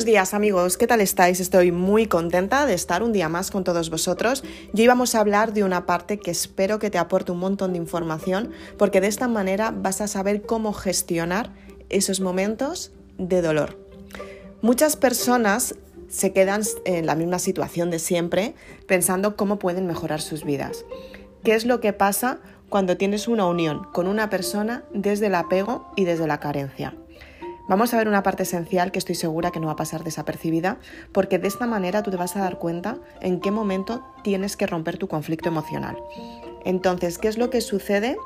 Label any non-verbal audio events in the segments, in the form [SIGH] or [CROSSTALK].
Buenos días amigos, ¿qué tal estáis? Estoy muy contenta de estar un día más con todos vosotros. Y hoy vamos a hablar de una parte que espero que te aporte un montón de información, porque de esta manera vas a saber cómo gestionar esos momentos de dolor. Muchas personas se quedan en la misma situación de siempre, pensando cómo pueden mejorar sus vidas. ¿Qué es lo que pasa cuando tienes una unión con una persona desde el apego y desde la carencia? Vamos a ver una parte esencial que estoy segura que no va a pasar desapercibida, porque de esta manera tú te vas a dar cuenta en qué momento tienes que romper tu conflicto emocional. Entonces, ¿qué es lo que sucede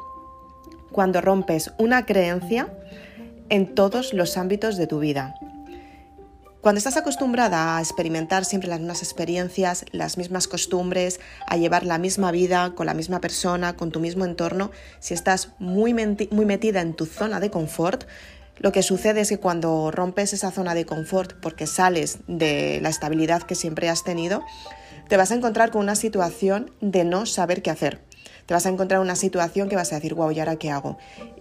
cuando rompes una creencia en todos los ámbitos de tu vida? Cuando estás acostumbrada a experimentar siempre las mismas experiencias, las mismas costumbres, a llevar la misma vida con la misma persona, con tu mismo entorno, si estás muy, muy metida en tu zona de confort, lo que sucede es que cuando rompes esa zona de confort porque sales de la estabilidad que siempre has tenido, te vas a encontrar con una situación de no saber qué hacer. Te vas a encontrar una situación que vas a decir, wow, ¿y ahora qué hago?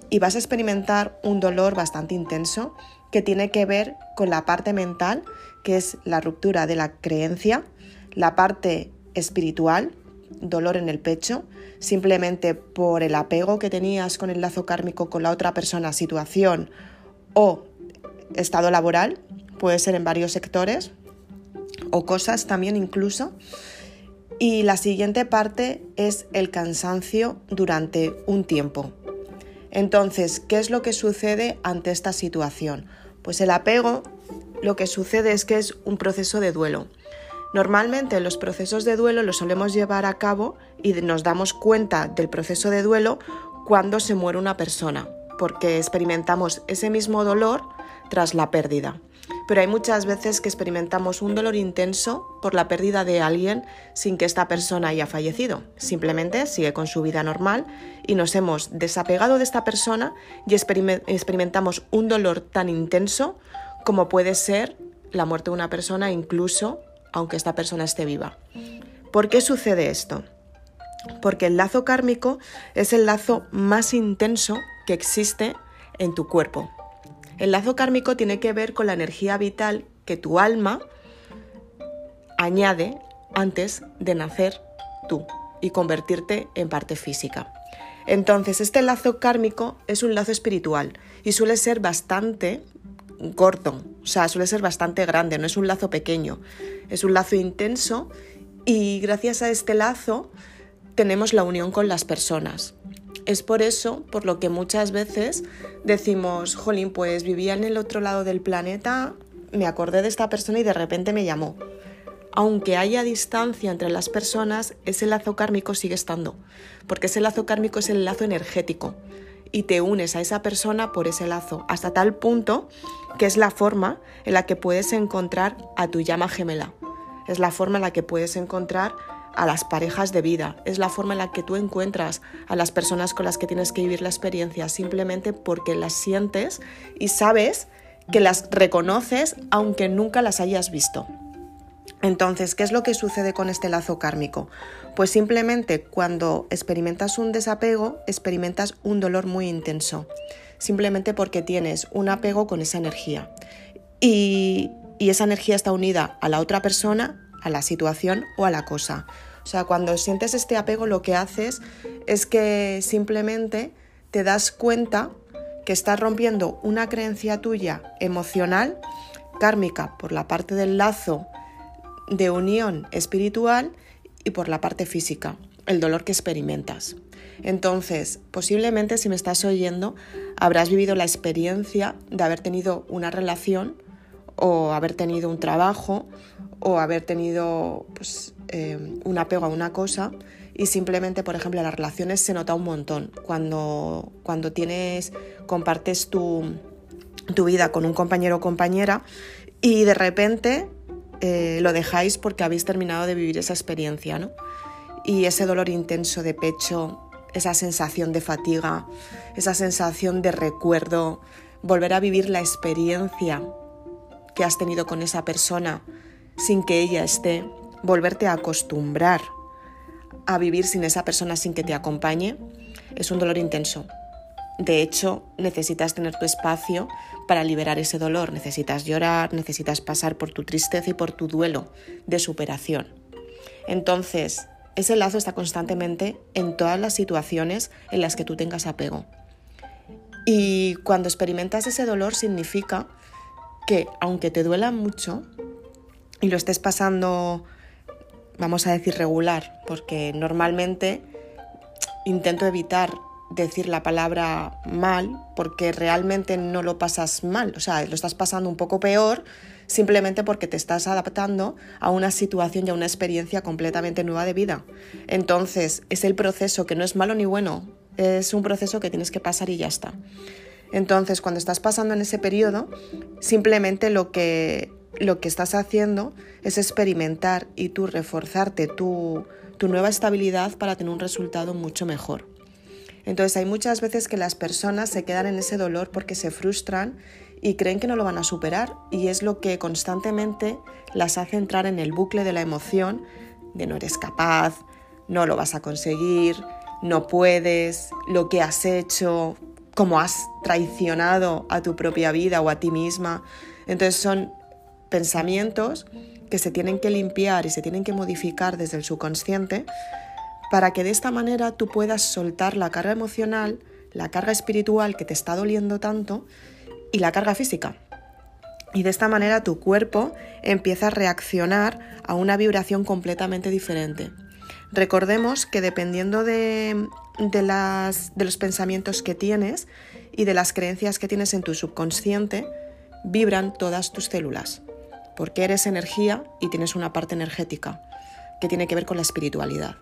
Y vas a experimentar un dolor bastante intenso que tiene que ver con la parte mental, que es la ruptura de la creencia, la parte espiritual, dolor en el pecho, simplemente por el apego que tenías con el lazo kármico con la otra persona, situación o estado laboral, puede ser en varios sectores o cosas también incluso. Y la siguiente parte es el cansancio durante un tiempo. Entonces, ¿qué es lo que sucede ante esta situación? Pues el apego lo que sucede es que es un proceso de duelo. Normalmente los procesos de duelo los solemos llevar a cabo y nos damos cuenta del proceso de duelo cuando se muere una persona porque experimentamos ese mismo dolor tras la pérdida. Pero hay muchas veces que experimentamos un dolor intenso por la pérdida de alguien sin que esta persona haya fallecido. Simplemente sigue con su vida normal y nos hemos desapegado de esta persona y experimentamos un dolor tan intenso como puede ser la muerte de una persona incluso aunque esta persona esté viva. ¿Por qué sucede esto? Porque el lazo kármico es el lazo más intenso que existe en tu cuerpo. El lazo kármico tiene que ver con la energía vital que tu alma añade antes de nacer tú y convertirte en parte física. Entonces, este lazo kármico es un lazo espiritual y suele ser bastante corto, o sea, suele ser bastante grande, no es un lazo pequeño, es un lazo intenso y gracias a este lazo tenemos la unión con las personas. Es por eso por lo que muchas veces decimos, jolín, pues vivía en el otro lado del planeta, me acordé de esta persona y de repente me llamó. Aunque haya distancia entre las personas, ese lazo kármico sigue estando, porque ese lazo kármico es el lazo energético y te unes a esa persona por ese lazo, hasta tal punto que es la forma en la que puedes encontrar a tu llama gemela. Es la forma en la que puedes encontrar a las parejas de vida, es la forma en la que tú encuentras a las personas con las que tienes que vivir la experiencia, simplemente porque las sientes y sabes que las reconoces aunque nunca las hayas visto. Entonces, ¿qué es lo que sucede con este lazo kármico? Pues simplemente cuando experimentas un desapego, experimentas un dolor muy intenso, simplemente porque tienes un apego con esa energía. Y, y esa energía está unida a la otra persona a la situación o a la cosa. O sea, cuando sientes este apego lo que haces es que simplemente te das cuenta que estás rompiendo una creencia tuya emocional, kármica, por la parte del lazo de unión espiritual y por la parte física, el dolor que experimentas. Entonces, posiblemente si me estás oyendo, habrás vivido la experiencia de haber tenido una relación o haber tenido un trabajo o haber tenido pues, eh, un apego a una cosa y simplemente, por ejemplo, las relaciones se nota un montón. Cuando, cuando tienes, compartes tu, tu vida con un compañero o compañera y de repente eh, lo dejáis porque habéis terminado de vivir esa experiencia, ¿no? Y ese dolor intenso de pecho, esa sensación de fatiga, esa sensación de recuerdo, volver a vivir la experiencia que has tenido con esa persona sin que ella esté, volverte a acostumbrar a vivir sin esa persona sin que te acompañe, es un dolor intenso. de hecho, necesitas tener tu espacio para liberar ese dolor, necesitas llorar, necesitas pasar por tu tristeza y por tu duelo de superación. Entonces, ese lazo está constantemente en todas las situaciones en las que tú tengas apego. Y cuando experimentas ese dolor significa que aunque te duela mucho y lo estés pasando, vamos a decir, regular, porque normalmente intento evitar decir la palabra mal porque realmente no lo pasas mal, o sea, lo estás pasando un poco peor simplemente porque te estás adaptando a una situación y a una experiencia completamente nueva de vida. Entonces, es el proceso que no es malo ni bueno, es un proceso que tienes que pasar y ya está. Entonces, cuando estás pasando en ese periodo, simplemente lo que, lo que estás haciendo es experimentar y tú reforzarte tu, tu nueva estabilidad para tener un resultado mucho mejor. Entonces hay muchas veces que las personas se quedan en ese dolor porque se frustran y creen que no lo van a superar y es lo que constantemente las hace entrar en el bucle de la emoción de no eres capaz, no lo vas a conseguir, no puedes, lo que has hecho, cómo has traicionado a tu propia vida o a ti misma. Entonces son pensamientos que se tienen que limpiar y se tienen que modificar desde el subconsciente para que de esta manera tú puedas soltar la carga emocional, la carga espiritual que te está doliendo tanto y la carga física. Y de esta manera tu cuerpo empieza a reaccionar a una vibración completamente diferente. Recordemos que dependiendo de, de los pensamientos que tienes y de las creencias que tienes en tu subconsciente, vibran todas tus células, porque eres energía y tienes una parte energética que tiene que ver con la espiritualidad.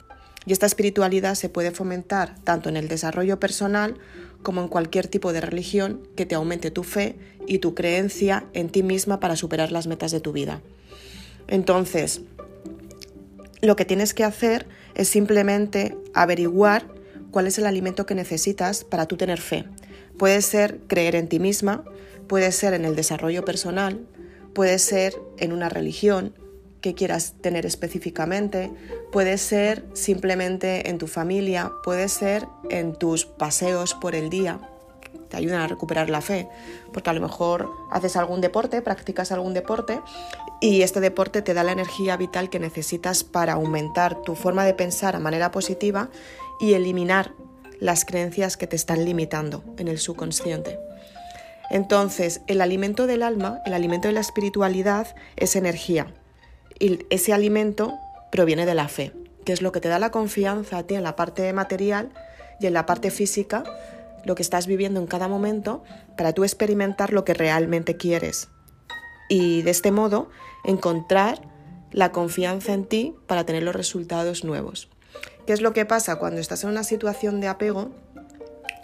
Y esta espiritualidad se puede fomentar tanto en el desarrollo personal como en cualquier tipo de religión que te aumente tu fe y tu creencia en ti misma para superar las metas de tu vida. Entonces, lo que tienes que hacer es simplemente averiguar cuál es el alimento que necesitas para tú tener fe. Puede ser creer en ti misma, puede ser en el desarrollo personal, puede ser en una religión, que quieras tener específicamente, puede ser simplemente en tu familia, puede ser en tus paseos por el día, te ayudan a recuperar la fe, porque a lo mejor haces algún deporte, practicas algún deporte y este deporte te da la energía vital que necesitas para aumentar tu forma de pensar a manera positiva y eliminar las creencias que te están limitando en el subconsciente. Entonces, el alimento del alma, el alimento de la espiritualidad es energía y ese alimento proviene de la fe, que es lo que te da la confianza a ti en la parte material y en la parte física, lo que estás viviendo en cada momento, para tú experimentar lo que realmente quieres. Y de este modo encontrar la confianza en ti para tener los resultados nuevos. ¿Qué es lo que pasa cuando estás en una situación de apego?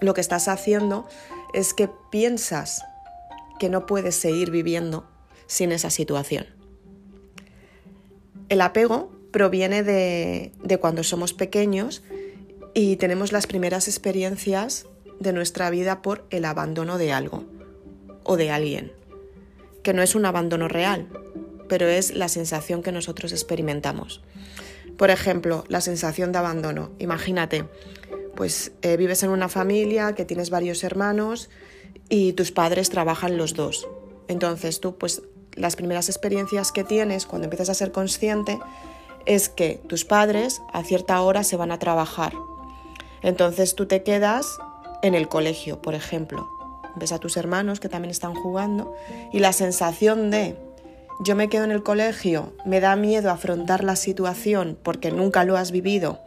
Lo que estás haciendo es que piensas que no puedes seguir viviendo sin esa situación. El apego proviene de, cuando somos pequeños y tenemos las primeras experiencias de nuestra vida por el abandono de algo o de alguien, que no es un abandono real, pero es la sensación que nosotros experimentamos. Por ejemplo, la sensación de abandono. Imagínate, pues eh, vives en una familia que tienes varios hermanos y tus padres trabajan los dos. Entonces tú pues las primeras experiencias que tienes cuando empiezas a ser consciente es que tus padres a cierta hora se van a trabajar. Entonces tú te quedas en el colegio, por ejemplo. Ves a tus hermanos que también están jugando y la sensación de yo me quedo en el colegio, me da miedo afrontar la situación porque nunca lo has vivido,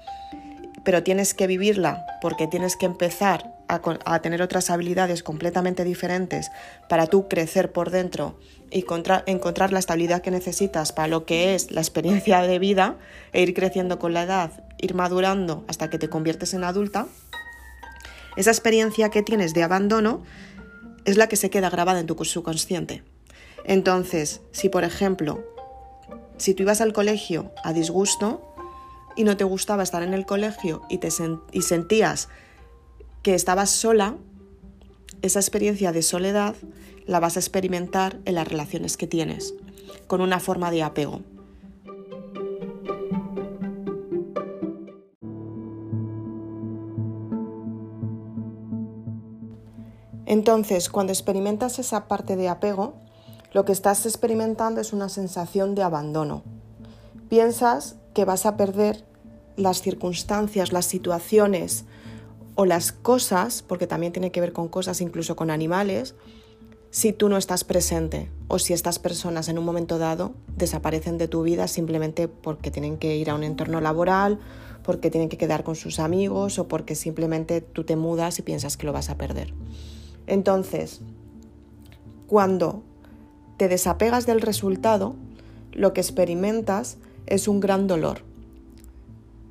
pero tienes que vivirla porque tienes que empezar a, tener otras habilidades completamente diferentes para tú crecer por dentro y encontrar la estabilidad que necesitas para lo que es la experiencia de vida e ir creciendo con la edad, ir madurando hasta que te conviertes en adulta, esa experiencia que tienes de abandono es la que se queda grabada en tu subconsciente. Entonces, si por ejemplo, si tú ibas al colegio a disgusto y no te gustaba estar en el colegio y, te y sentías que estabas sola, esa experiencia de soledad la vas a experimentar en las relaciones que tienes, con una forma de apego. Entonces, cuando experimentas esa parte de apego, lo que estás experimentando es una sensación de abandono. Piensas que vas a perder las circunstancias, las situaciones o las cosas, porque también tiene que ver con cosas, incluso con animales, si tú no estás presente o si estas personas en un momento dado desaparecen de tu vida simplemente porque tienen que ir a un entorno laboral, porque tienen que quedar con sus amigos o porque simplemente tú te mudas y piensas que lo vas a perder. Entonces, cuando te desapegas del resultado, lo que experimentas es un gran dolor.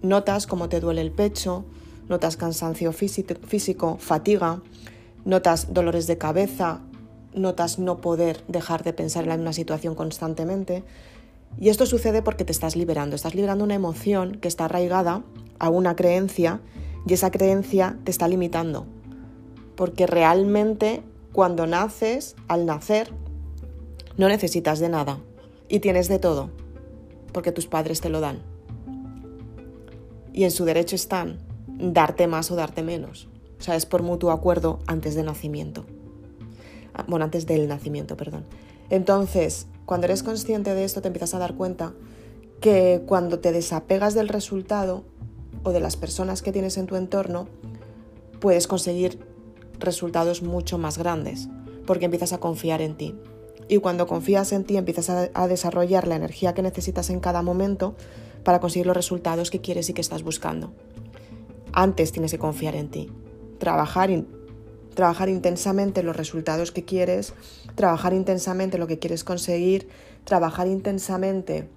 Notas cómo te duele el pecho, notas cansancio físico, fatiga, notas dolores de cabeza, notas no poder dejar de pensar en la misma situación constantemente. Y esto sucede porque te estás liberando, estás liberando una emoción que está arraigada a una creencia y esa creencia te está limitando. Porque realmente cuando naces, al nacer, no necesitas de nada y tienes de todo, porque tus padres te lo dan. Y en su derecho están darte más o darte menos. O sea, es por mutuo acuerdo antes del nacimiento. Ah, bueno, antes del nacimiento, perdón. Entonces, cuando eres consciente de esto, te empiezas a dar cuenta que cuando te desapegas del resultado o de las personas que tienes en tu entorno, puedes conseguir resultados mucho más grandes, porque empiezas a confiar en ti. Y cuando confías en ti, empiezas a, desarrollar la energía que necesitas en cada momento para conseguir los resultados que quieres y que estás buscando. Antes tienes que confiar en ti, trabajar trabajar intensamente los resultados que quieres, trabajar intensamente lo que quieres conseguir, trabajar intensamente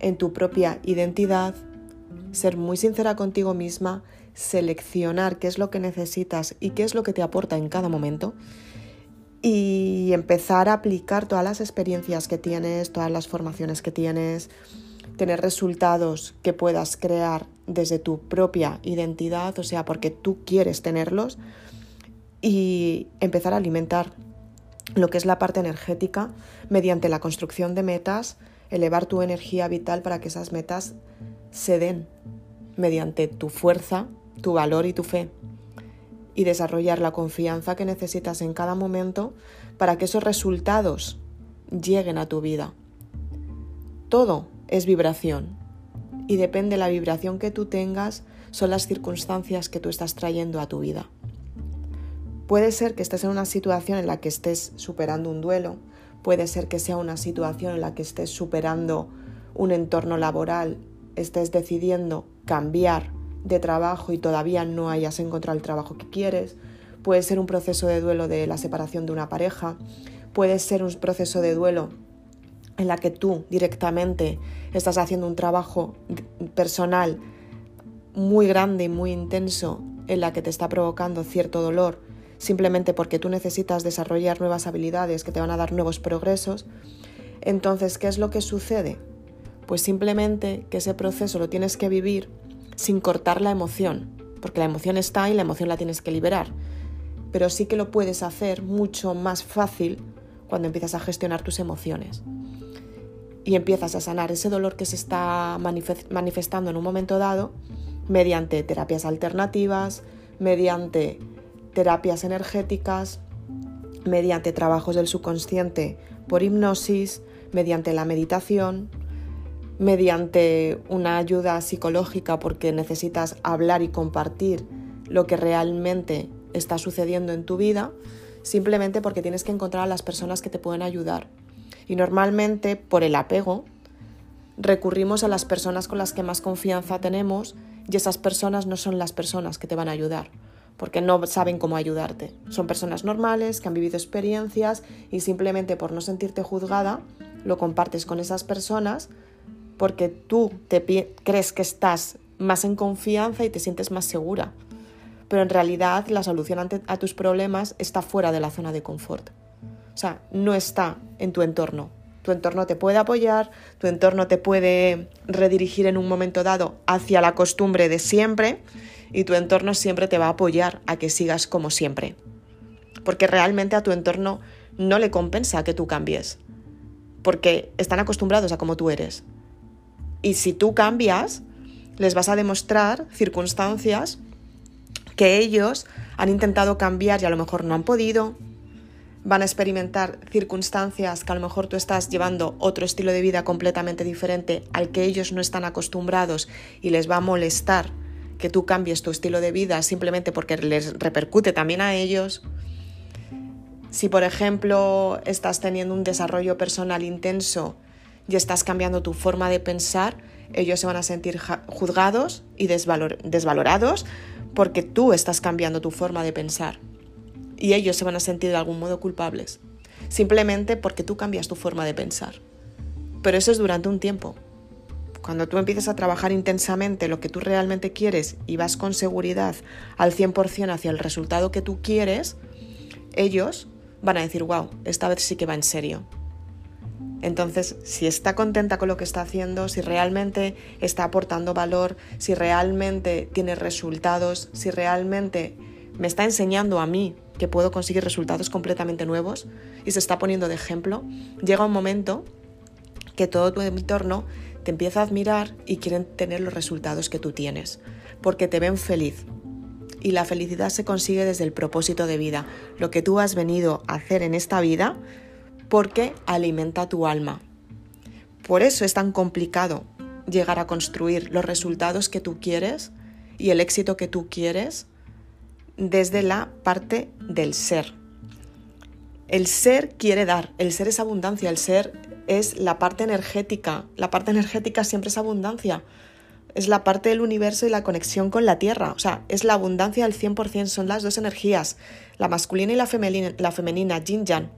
en tu propia identidad, ser muy sincera contigo misma, seleccionar qué es lo que necesitas y qué es lo que te aporta en cada momento y empezar a aplicar todas las experiencias que tienes, todas las formaciones que tienes, tener resultados que puedas crear desde tu propia identidad, o sea, porque tú quieres tenerlos y empezar a alimentar lo que es la parte energética mediante la construcción de metas, elevar tu energía vital para que esas metas se den mediante tu fuerza, tu valor y tu fe y desarrollar la confianza que necesitas en cada momento para que esos resultados lleguen a tu vida. Todo es vibración y depende de la vibración que tú tengas, son las circunstancias que tú estás trayendo a tu vida. Puede ser que estés en una situación en la que estés superando un duelo, puede ser que sea una situación en la que estés superando un entorno laboral, estés decidiendo cambiar de trabajo y todavía no hayas encontrado el trabajo que quieres, puede ser un proceso de duelo de la separación de una pareja, puede ser un proceso de duelo en la que tú directamente estás haciendo un trabajo personal muy grande y muy intenso en la que te está provocando cierto dolor simplemente porque tú necesitas desarrollar nuevas habilidades que te van a dar nuevos progresos, entonces, ¿qué es lo que sucede? Pues simplemente que ese proceso lo tienes que vivir sin cortar la emoción, porque la emoción está y la emoción la tienes que liberar, pero sí que lo puedes hacer mucho más fácil cuando empiezas a gestionar tus emociones. Y empiezas a sanar ese dolor que se está manifestando en un momento dado mediante terapias alternativas, mediante terapias energéticas, mediante trabajos del subconsciente por hipnosis, mediante la meditación, mediante una ayuda psicológica porque necesitas hablar y compartir lo que realmente está sucediendo en tu vida, simplemente porque tienes que encontrar a las personas que te pueden ayudar. Y normalmente por el apego recurrimos a las personas con las que más confianza tenemos y esas personas no son las personas que te van a ayudar porque no saben cómo ayudarte. Son personas normales que han vivido experiencias y simplemente por no sentirte juzgada lo compartes con esas personas porque tú te crees que estás más en confianza y te sientes más segura. Pero en realidad la solución a tus problemas está fuera de la zona de confort. O sea, no está en tu entorno. Tu entorno te puede apoyar, tu entorno te puede redirigir en un momento dado hacia la costumbre de siempre y tu entorno siempre te va a apoyar a que sigas como siempre. Porque realmente a tu entorno no le compensa que tú cambies, porque están acostumbrados a cómo tú eres. Y si tú cambias, les vas a demostrar circunstancias que ellos han intentado cambiar y a lo mejor no han podido, van a experimentar circunstancias que a lo mejor tú estás llevando otro estilo de vida completamente diferente al que ellos no están acostumbrados y les va a molestar que tú cambies tu estilo de vida simplemente porque les repercute también a ellos. Si por ejemplo estás teniendo un desarrollo personal intenso y estás cambiando tu forma de pensar, ellos se van a sentir juzgados y desvalorados porque tú estás cambiando tu forma de pensar y ellos se van a sentir de algún modo culpables, simplemente porque tú cambias tu forma de pensar. Pero eso es durante un tiempo. Cuando tú empiezas a trabajar intensamente lo que tú realmente quieres y vas con seguridad al 100% hacia el resultado que tú quieres, ellos van a decir, wow, esta vez sí que va en serio. Entonces, si está contenta con lo que está haciendo, si realmente está aportando valor, si realmente tiene resultados, si realmente me está enseñando a mí que puedo conseguir resultados completamente nuevos y se está poniendo de ejemplo, llega un momento que todo tu entorno te empieza a admirar y quieren tener los resultados que tú tienes, porque te ven feliz. Y la felicidad se consigue desde el propósito de vida, lo que tú has venido a hacer en esta vida, porque alimenta tu alma. Por eso es tan complicado llegar a construir los resultados que tú quieres y el éxito que tú quieres desde la parte del ser. El ser quiere dar, el ser es abundancia, el ser es la parte energética, la parte energética siempre es abundancia, es la parte del universo y la conexión con la tierra, o sea, es la abundancia al 100%, son las dos energías, la masculina y la femenina, la femenina, yin yang,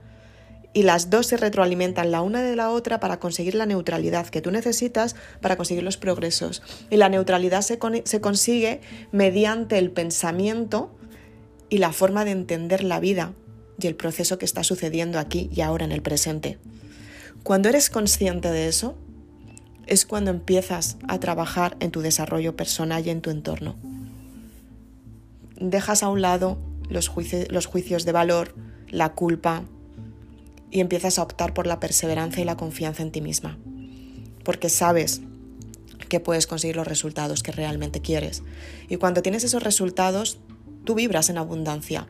y las dos se retroalimentan la una de la otra para conseguir la neutralidad que tú necesitas para conseguir los progresos. Y la neutralidad se, se consigue mediante el pensamiento y la forma de entender la vida y el proceso que está sucediendo aquí y ahora en el presente. Cuando eres consciente de eso, es cuando empiezas a trabajar en tu desarrollo personal y en tu entorno. Dejas a un lado los, los juicios de valor, la culpa, y empiezas a optar por la perseverancia y la confianza en ti misma, porque sabes que puedes conseguir los resultados que realmente quieres. Y cuando tienes esos resultados, Tú vibras en abundancia.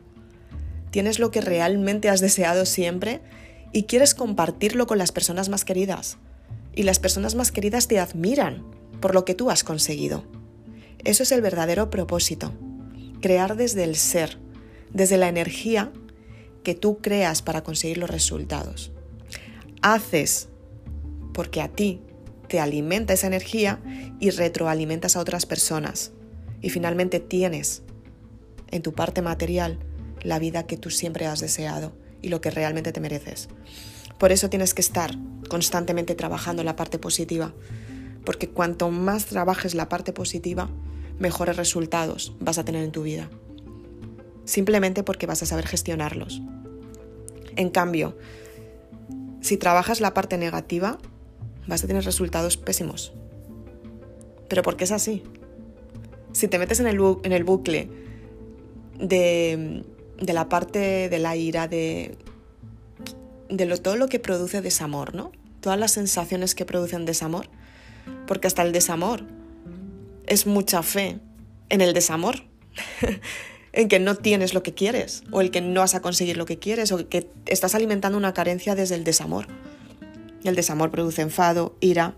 Tienes lo que realmente has deseado siempre y quieres compartirlo con las personas más queridas. Y las personas más queridas te admiran por lo que tú has conseguido. Eso es el verdadero propósito. Crear desde el ser, desde la energía que tú creas para conseguir los resultados. Haces porque a ti te alimenta esa energía y retroalimentas a otras personas. Y finalmente tienes en tu parte material la vida que tú siempre has deseado y lo que realmente te mereces. Por eso tienes que estar constantemente trabajando la parte positiva, porque cuanto más trabajes la parte positiva, mejores resultados vas a tener en tu vida. Simplemente porque vas a saber gestionarlos. En cambio, si trabajas la parte negativa, vas a tener resultados pésimos. Pero porque es así. Si te metes en el, bucle de, la parte de la ira, de, de todo lo que produce desamor, ¿no? Todas las sensaciones que producen desamor, porque hasta el desamor es mucha fe en el desamor, [LAUGHS] en que no tienes lo que quieres, o el que no vas a conseguir lo que quieres, o que estás alimentando una carencia desde el desamor. El desamor produce enfado, ira,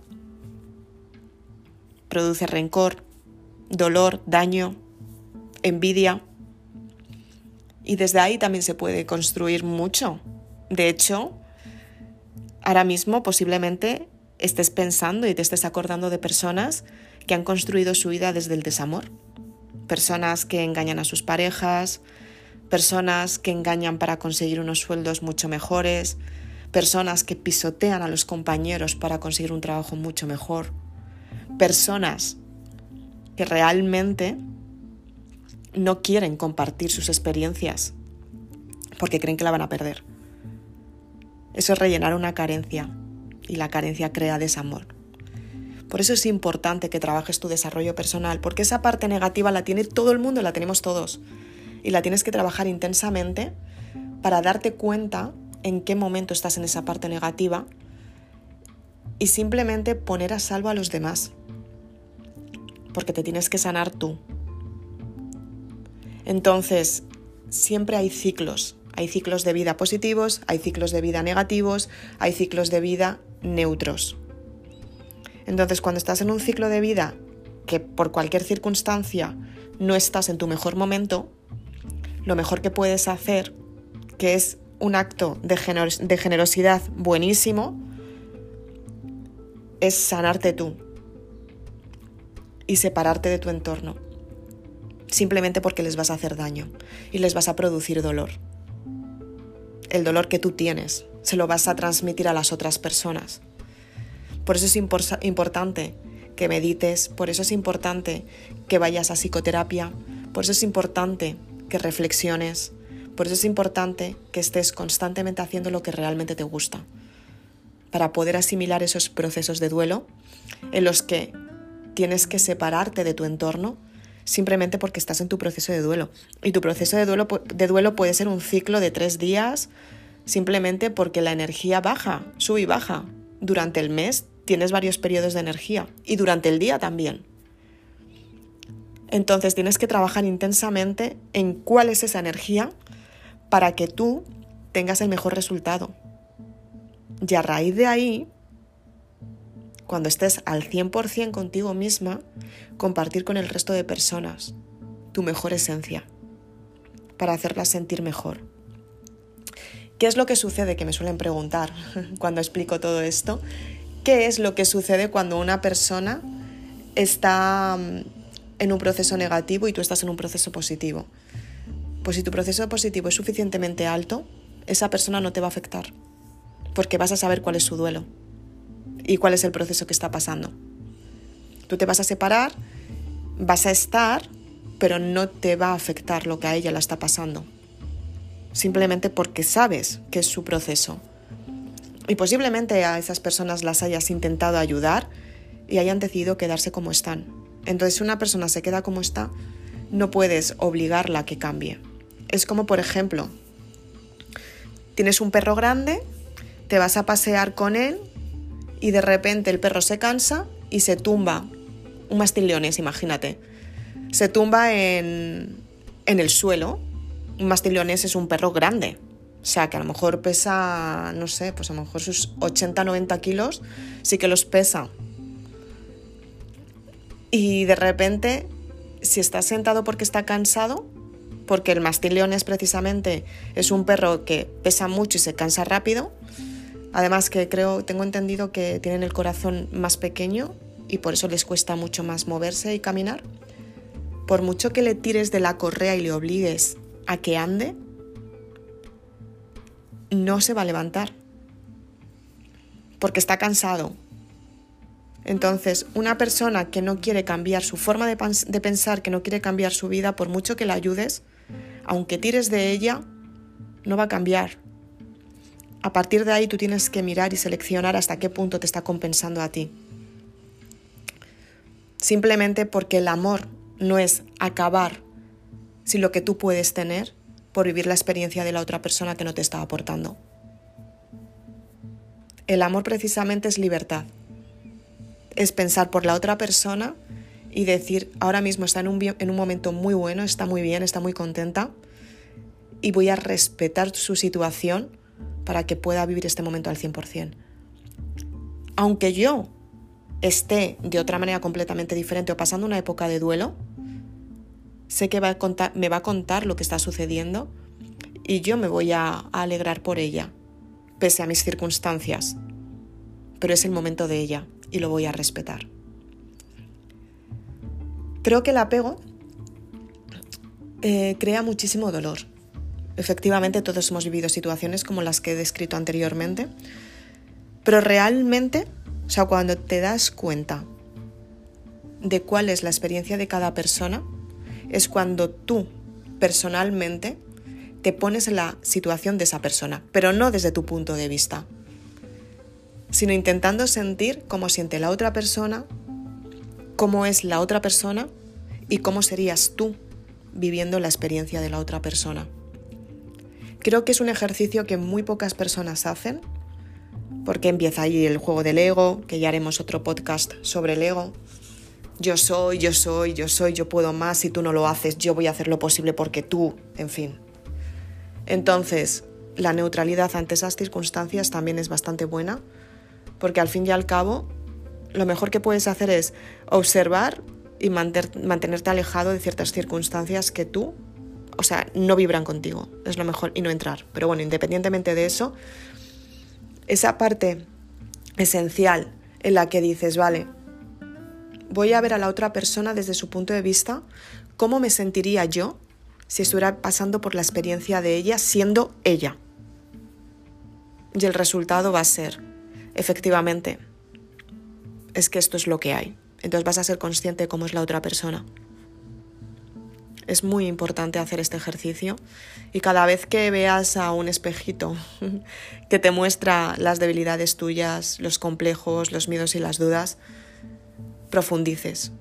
produce rencor, dolor, daño, envidia. Y desde ahí también se puede construir mucho. De hecho, ahora mismo posiblemente estés pensando y te estés acordando de personas que han construido su vida desde el desamor. Personas que engañan a sus parejas, personas que engañan para conseguir unos sueldos mucho mejores, personas que pisotean a los compañeros para conseguir un trabajo mucho mejor, personas que realmente no quieren compartir sus experiencias porque creen que la van a perder. Eso es rellenar una carencia y la carencia crea desamor. Por eso es importante que trabajes tu desarrollo personal, porque esa parte negativa la tiene todo el mundo, la tenemos todos. Y la tienes que trabajar intensamente para darte cuenta en qué momento estás en esa parte negativa y simplemente poner a salvo a los demás. Porque te tienes que sanar tú, Entonces, siempre hay ciclos. Hay ciclos de vida positivos, hay ciclos de vida negativos, hay ciclos de vida neutros. Entonces, cuando estás en un ciclo de vida que por cualquier circunstancia no estás en tu mejor momento, lo mejor que puedes hacer, que es un acto de, generosidad buenísimo, es sanarte tú y separarte de tu entorno, simplemente porque les vas a hacer daño y les vas a producir dolor. El dolor que tú tienes se lo vas a transmitir a las otras personas. Por eso es importante que medites, por eso es importante que vayas a psicoterapia, por eso es importante que reflexiones, por eso es importante que estés constantemente haciendo lo que realmente te gusta, para poder asimilar esos procesos de duelo en los que tienes que separarte de tu entorno simplemente porque estás en tu proceso de duelo. Y tu proceso de duelo, de duelo puede ser un ciclo de tres días simplemente porque la energía baja, sube y baja. Durante el mes tienes varios periodos de energía y durante el día también. Entonces tienes que trabajar intensamente en cuál es esa energía para que tú tengas el mejor resultado. Y a raíz de ahí, cuando estés al 100% contigo misma, compartir con el resto de personas tu mejor esencia, para hacerlas sentir mejor. ¿Qué es lo que sucede? Que me suelen preguntar [LAUGHS] cuando explico todo esto. ¿Qué es lo que sucede cuando una persona está mm, en un proceso negativo y tú estás en un proceso positivo? Pues si tu proceso positivo es suficientemente alto, esa persona no te va a afectar, porque vas a saber cuál es su duelo y cuál es el proceso que está pasando. Tú te vas a separar, vas a estar, pero no te va a afectar lo que a ella la está pasando, simplemente porque sabes que es su proceso. Y posiblemente a esas personas las hayas intentado ayudar y hayan decidido quedarse como están. Entonces, si una persona se queda como está, no puedes obligarla a que cambie. Es como, por ejemplo, tienes un perro grande, te vas a pasear con él y de repente el perro se cansa y se tumba. Un mastín leones, imagínate. Se tumba en, en el suelo. Un mastín leones es un perro grande. O sea, que a lo mejor pesa, no sé, pues a lo mejor sus 80-90 kilos sí que los pesa. Y de repente, si está sentado porque está cansado, porque el mastín leones precisamente es un perro que pesa mucho y se cansa rápido. Además que creo, tengo entendido que tienen el corazón más pequeño y por eso les cuesta mucho más moverse y caminar. Por mucho que le tires de la correa y le obligues a que ande, no se va a levantar. Porque está cansado. Entonces, una persona que no quiere cambiar su forma de, pensar, que no quiere cambiar su vida, por mucho que la ayudes, aunque tires de ella, no va a cambiar. A partir de ahí tú tienes que mirar y seleccionar hasta qué punto te está compensando a ti. Simplemente porque el amor no es acabar sin lo que tú puedes tener por vivir la experiencia de la otra persona que no te está aportando. El amor precisamente es libertad. Es pensar por la otra persona y decir, ahora mismo está en un, en un momento muy bueno, está muy bien, está muy contenta y voy a respetar su situación para que pueda vivir este momento al 100%. Aunque yo esté de otra manera completamente diferente o pasando una época de duelo, sé que me va a contar lo que está sucediendo y yo me voy a, a alegrar por ella, pese a mis circunstancias. Pero es el momento de ella y lo voy a respetar. Creo que el apego eh, crea muchísimo dolor. Efectivamente, todos hemos vivido situaciones como las que he descrito anteriormente, pero realmente, o sea, cuando te das cuenta de cuál es la experiencia de cada persona, es cuando tú personalmente te pones en la situación de esa persona, pero no desde tu punto de vista, sino intentando sentir cómo siente la otra persona, cómo es la otra persona y cómo serías tú viviendo la experiencia de la otra persona. Creo que es un ejercicio que muy pocas personas hacen, porque empieza ahí el juego del ego, que ya haremos otro podcast sobre el ego, yo soy, yo soy, yo soy, yo puedo más, si tú no lo haces, yo voy a hacer lo posible porque tú, en fin. Entonces, la neutralidad ante esas circunstancias también es bastante buena, porque al fin y al cabo, lo mejor que puedes hacer es observar y mantenerte alejado de ciertas circunstancias que tú, o sea, no vibran contigo, es lo mejor, y no entrar. Pero bueno, independientemente de eso, esa parte esencial en la que dices, vale, voy a ver a la otra persona desde su punto de vista, cómo me sentiría yo si estuviera pasando por la experiencia de ella siendo ella. Y el resultado va a ser, efectivamente, es que esto es lo que hay. Entonces vas a ser consciente de cómo es la otra persona. Es muy importante hacer este ejercicio y cada vez que veas a un espejito [LAUGHS] que te muestra las debilidades tuyas, los complejos, los miedos y las dudas, profundices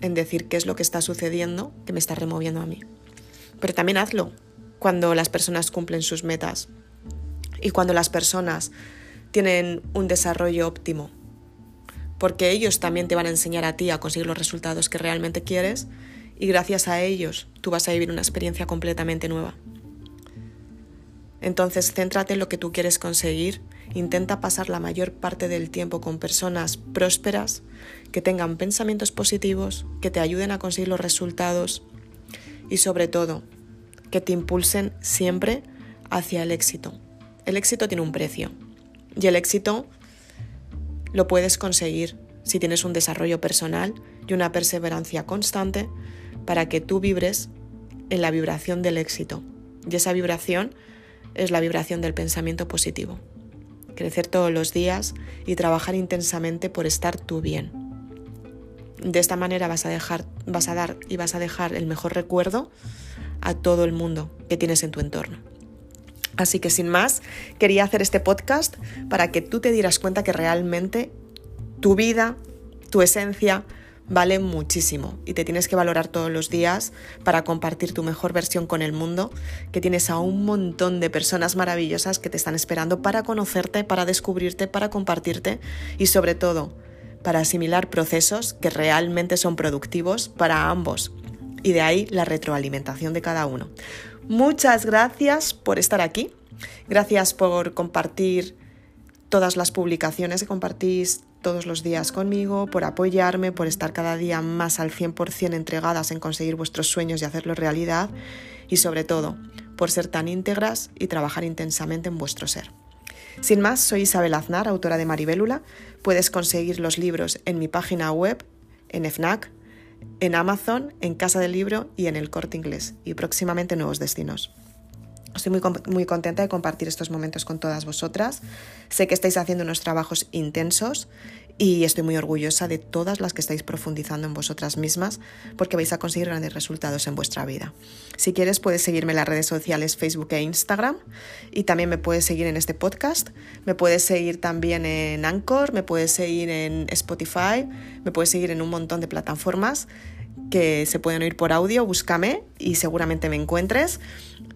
en decir qué es lo que está sucediendo que me está removiendo a mí. Pero también hazlo cuando las personas cumplen sus metas y cuando las personas tienen un desarrollo óptimo, porque ellos también te van a enseñar a ti a conseguir los resultados que realmente quieres y gracias a ellos tú vas a vivir una experiencia completamente nueva. Entonces, céntrate en lo que tú quieres conseguir, intenta pasar la mayor parte del tiempo con personas prósperas, que tengan pensamientos positivos, que te ayuden a conseguir los resultados y sobre todo, que te impulsen siempre hacia el éxito. El éxito tiene un precio y el éxito lo puedes conseguir si tienes un desarrollo personal y una perseverancia constante para que tú vibres en la vibración del éxito. Y esa vibración es la vibración del pensamiento positivo. Crecer todos los días y trabajar intensamente por estar tú bien. De esta manera vas a dejar, vas a dar y vas a dejar el mejor recuerdo a todo el mundo que tienes en tu entorno. Así que sin más, quería hacer este podcast para que tú te dieras cuenta que realmente tu vida, tu esencia, vale muchísimo y te tienes que valorar todos los días para compartir tu mejor versión con el mundo, que tienes a un montón de personas maravillosas que te están esperando para conocerte, para descubrirte, para compartirte y sobre todo para asimilar procesos que realmente son productivos para ambos y de ahí la retroalimentación de cada uno. Muchas gracias por estar aquí, gracias por compartir todas las publicaciones que compartís todos los días conmigo, por apoyarme, por estar cada día más al 100% entregadas en conseguir vuestros sueños y hacerlos realidad y sobre todo por ser tan íntegras y trabajar intensamente en vuestro ser. Sin más, soy Isabel Aznar, autora de Maribélula. Puedes conseguir los libros en mi página web, en FNAC, en Amazon, en Casa del Libro y en el Corte Inglés y próximamente nuevos destinos. Estoy muy, muy, contenta de compartir estos momentos con todas vosotras. Sé que estáis haciendo unos trabajos intensos y estoy muy orgullosa de todas las que estáis profundizando en vosotras mismas porque vais a conseguir grandes resultados en vuestra vida. Si quieres puedes seguirme en las redes sociales Facebook e Instagram y también me puedes seguir en este podcast, me puedes seguir también en Anchor, me puedes seguir en Spotify, me puedes seguir en un montón de plataformas que se pueden oír por audio, búscame y seguramente me encuentres.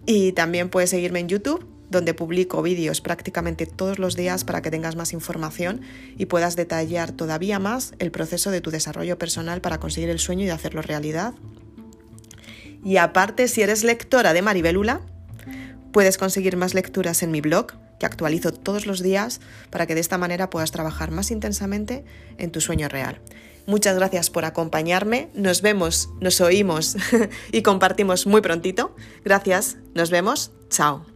Y también puedes seguirme en YouTube donde publico vídeos prácticamente todos los días para que tengas más información y puedas detallar todavía más el proceso de tu desarrollo personal para conseguir el sueño y hacerlo realidad. Y aparte, si eres lectora de Maribelula, puedes conseguir más lecturas en mi blog, que actualizo todos los días para que de esta manera puedas trabajar más intensamente en tu sueño real. Muchas gracias por acompañarme. Nos vemos, nos oímos [LAUGHS] y compartimos muy prontito. Gracias, nos vemos. Chao.